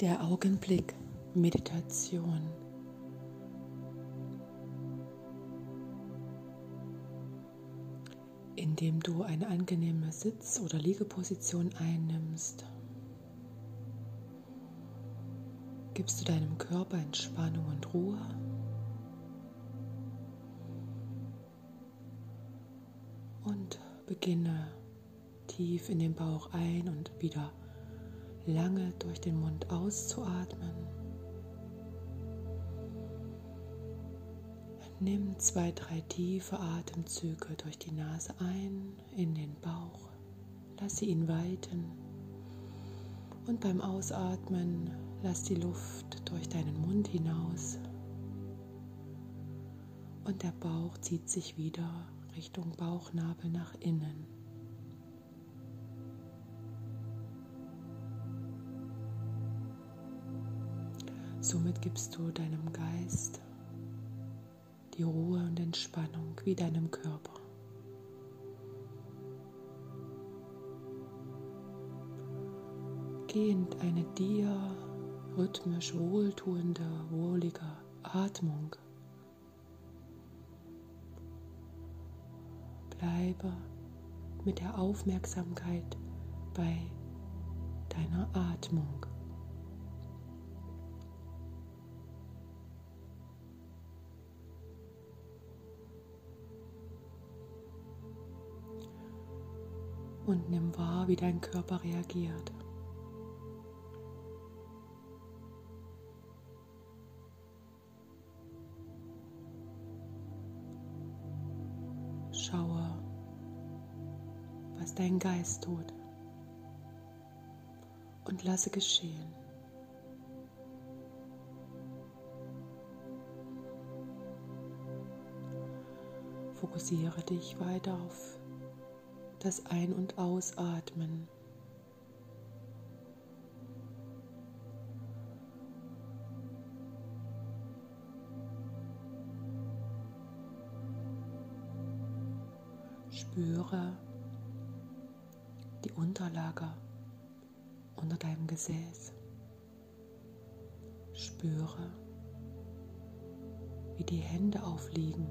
der Augenblick Meditation. Indem du eine angenehme Sitz- oder Liegeposition einnimmst, gibst du deinem Körper Entspannung und Ruhe. Und beginne tief in den Bauch ein und wieder lange durch den Mund auszuatmen. Nimm zwei, drei tiefe Atemzüge durch die Nase ein, in den Bauch. Lasse ihn weiten. Und beim Ausatmen lass die Luft durch deinen Mund hinaus. Und der Bauch zieht sich wieder Richtung Bauchnabel nach innen. Somit gibst du deinem Geist die Ruhe und Entspannung wie deinem Körper. Geh in eine dir rhythmisch wohltuende, wohlige Atmung. Bleibe mit der Aufmerksamkeit bei deiner Atmung. Und nimm wahr, wie dein Körper reagiert. Schaue, was dein Geist tut und lasse geschehen. Fokussiere dich weiter auf das Ein- und Ausatmen. Spüre die Unterlage unter deinem Gesäß. Spüre, wie die Hände aufliegen.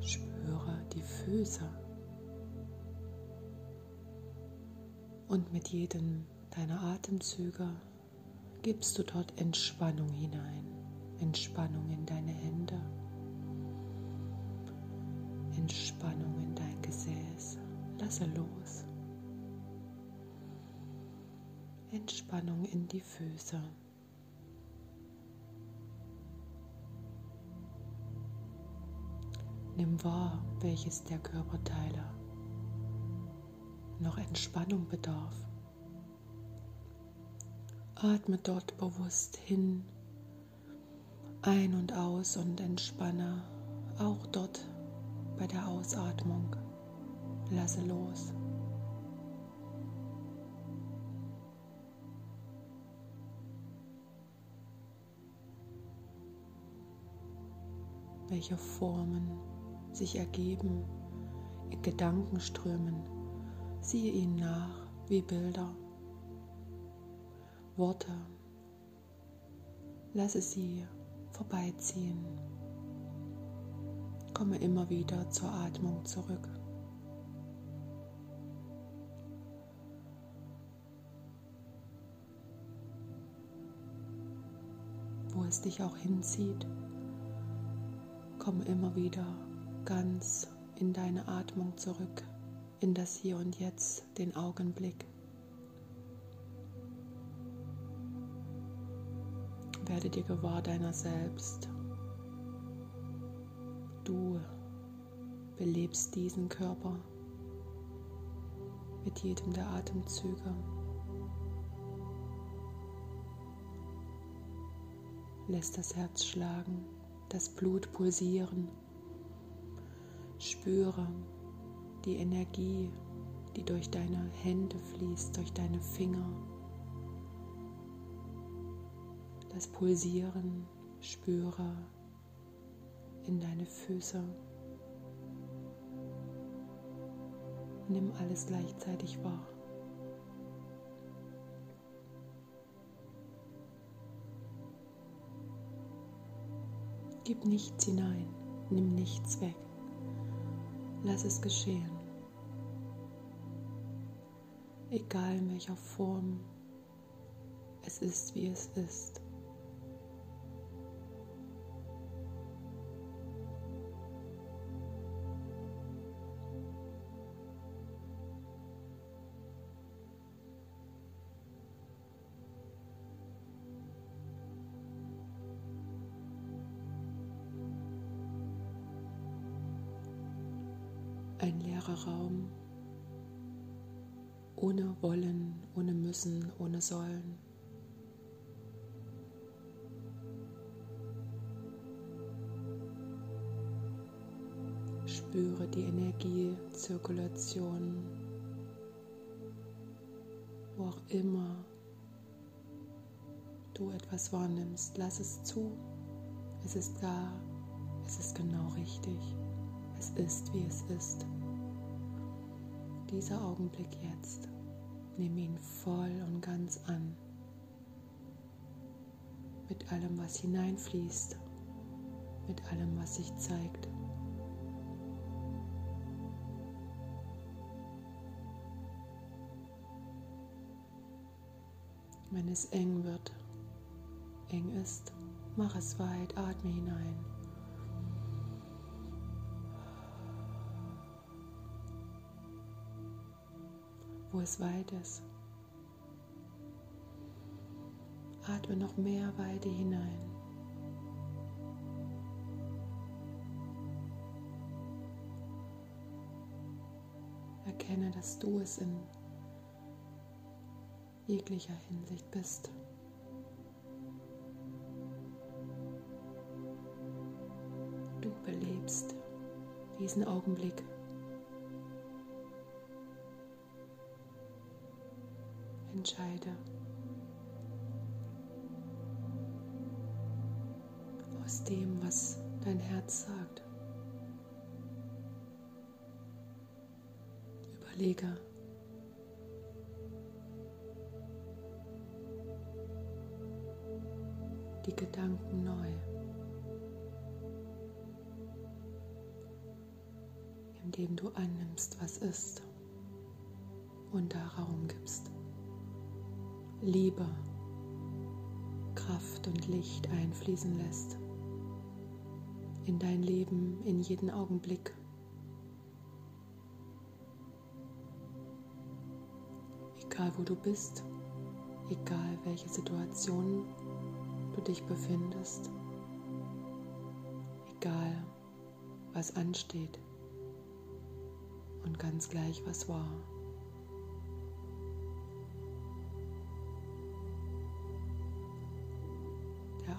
Spüre die Füße. Und mit jedem deiner Atemzüge gibst du dort Entspannung hinein. Entspannung in deine Hände. Entspannung in dein Gesäß. Lasse los. Entspannung in die Füße. Nimm wahr, welches der Körperteile noch Entspannung bedarf. Atme dort bewusst hin, ein und aus und entspanne auch dort bei der Ausatmung. Lasse los. Welche Formen sich ergeben in Gedankenströmen Siehe ihnen nach wie Bilder, Worte. Lasse sie vorbeiziehen. Komme immer wieder zur Atmung zurück. Wo es dich auch hinzieht, komme immer wieder ganz in deine Atmung zurück in das Hier und Jetzt, den Augenblick. Werde dir gewahr deiner selbst. Du belebst diesen Körper mit jedem der Atemzüge. Lässt das Herz schlagen, das Blut pulsieren. Spüre, die Energie, die durch deine Hände fließt, durch deine Finger. Das Pulsieren spüre in deine Füße. Nimm alles gleichzeitig wahr. Gib nichts hinein, nimm nichts weg. Lass es geschehen. Egal in welcher Form, es ist, wie es ist. Ein leerer Raum, ohne Wollen, ohne Müssen, ohne Sollen. Spüre die Energiezirkulation, wo auch immer du etwas wahrnimmst. Lass es zu. Es ist da. Es ist genau richtig. Es ist, wie es ist. Dieser Augenblick jetzt, nimm ihn voll und ganz an. Mit allem, was hineinfließt, mit allem, was sich zeigt. Wenn es eng wird, eng ist, mach es weit, atme hinein. Wo es weit ist. Atme noch mehr Weite hinein. Erkenne, dass du es in jeglicher Hinsicht bist. Du belebst diesen Augenblick. Entscheide. Aus dem, was dein Herz sagt. Überlege. Die Gedanken neu. Indem du annimmst, was ist und da Raum gibst. Liebe, Kraft und Licht einfließen lässt in dein Leben, in jeden Augenblick. Egal wo du bist, egal welche Situation du dich befindest, egal was ansteht und ganz gleich was war.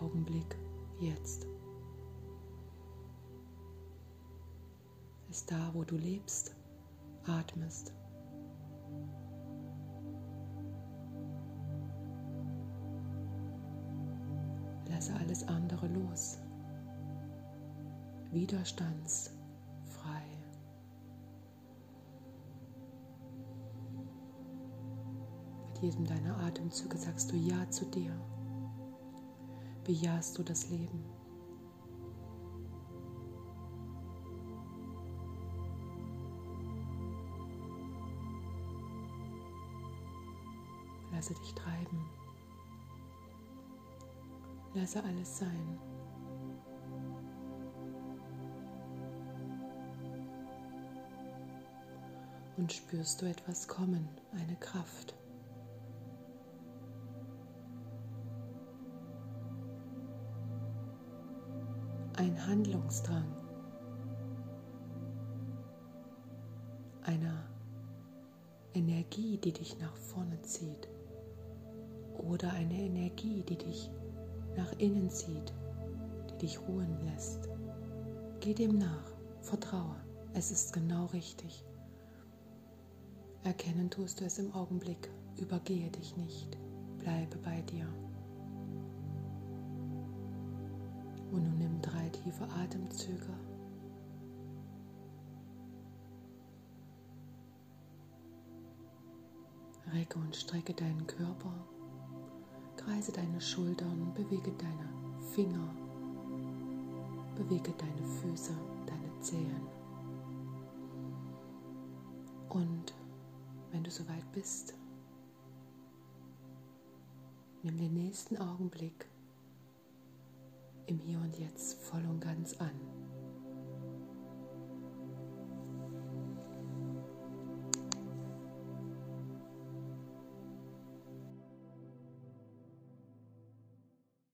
Augenblick jetzt. Ist da, wo du lebst, atmest. Lasse alles andere los. Widerstandsfrei. Mit jedem deiner Atemzüge sagst du Ja zu dir bejahst du das Leben. Lasse dich treiben. Lasse alles sein. Und spürst du etwas kommen, eine Kraft. Ein Handlungsdrang, einer Energie, die dich nach vorne zieht oder eine Energie, die dich nach innen zieht, die dich ruhen lässt. Geh dem nach, vertraue, es ist genau richtig. Erkennen tust du es im Augenblick, übergehe dich nicht, bleibe bei dir. Und nun nimm drei tiefe Atemzüge. Recke und strecke deinen Körper, kreise deine Schultern, bewege deine Finger, Bewege deine Füße, deine Zehen. Und wenn du soweit bist, nimm den nächsten Augenblick im Hier und Jetzt voll und ganz an.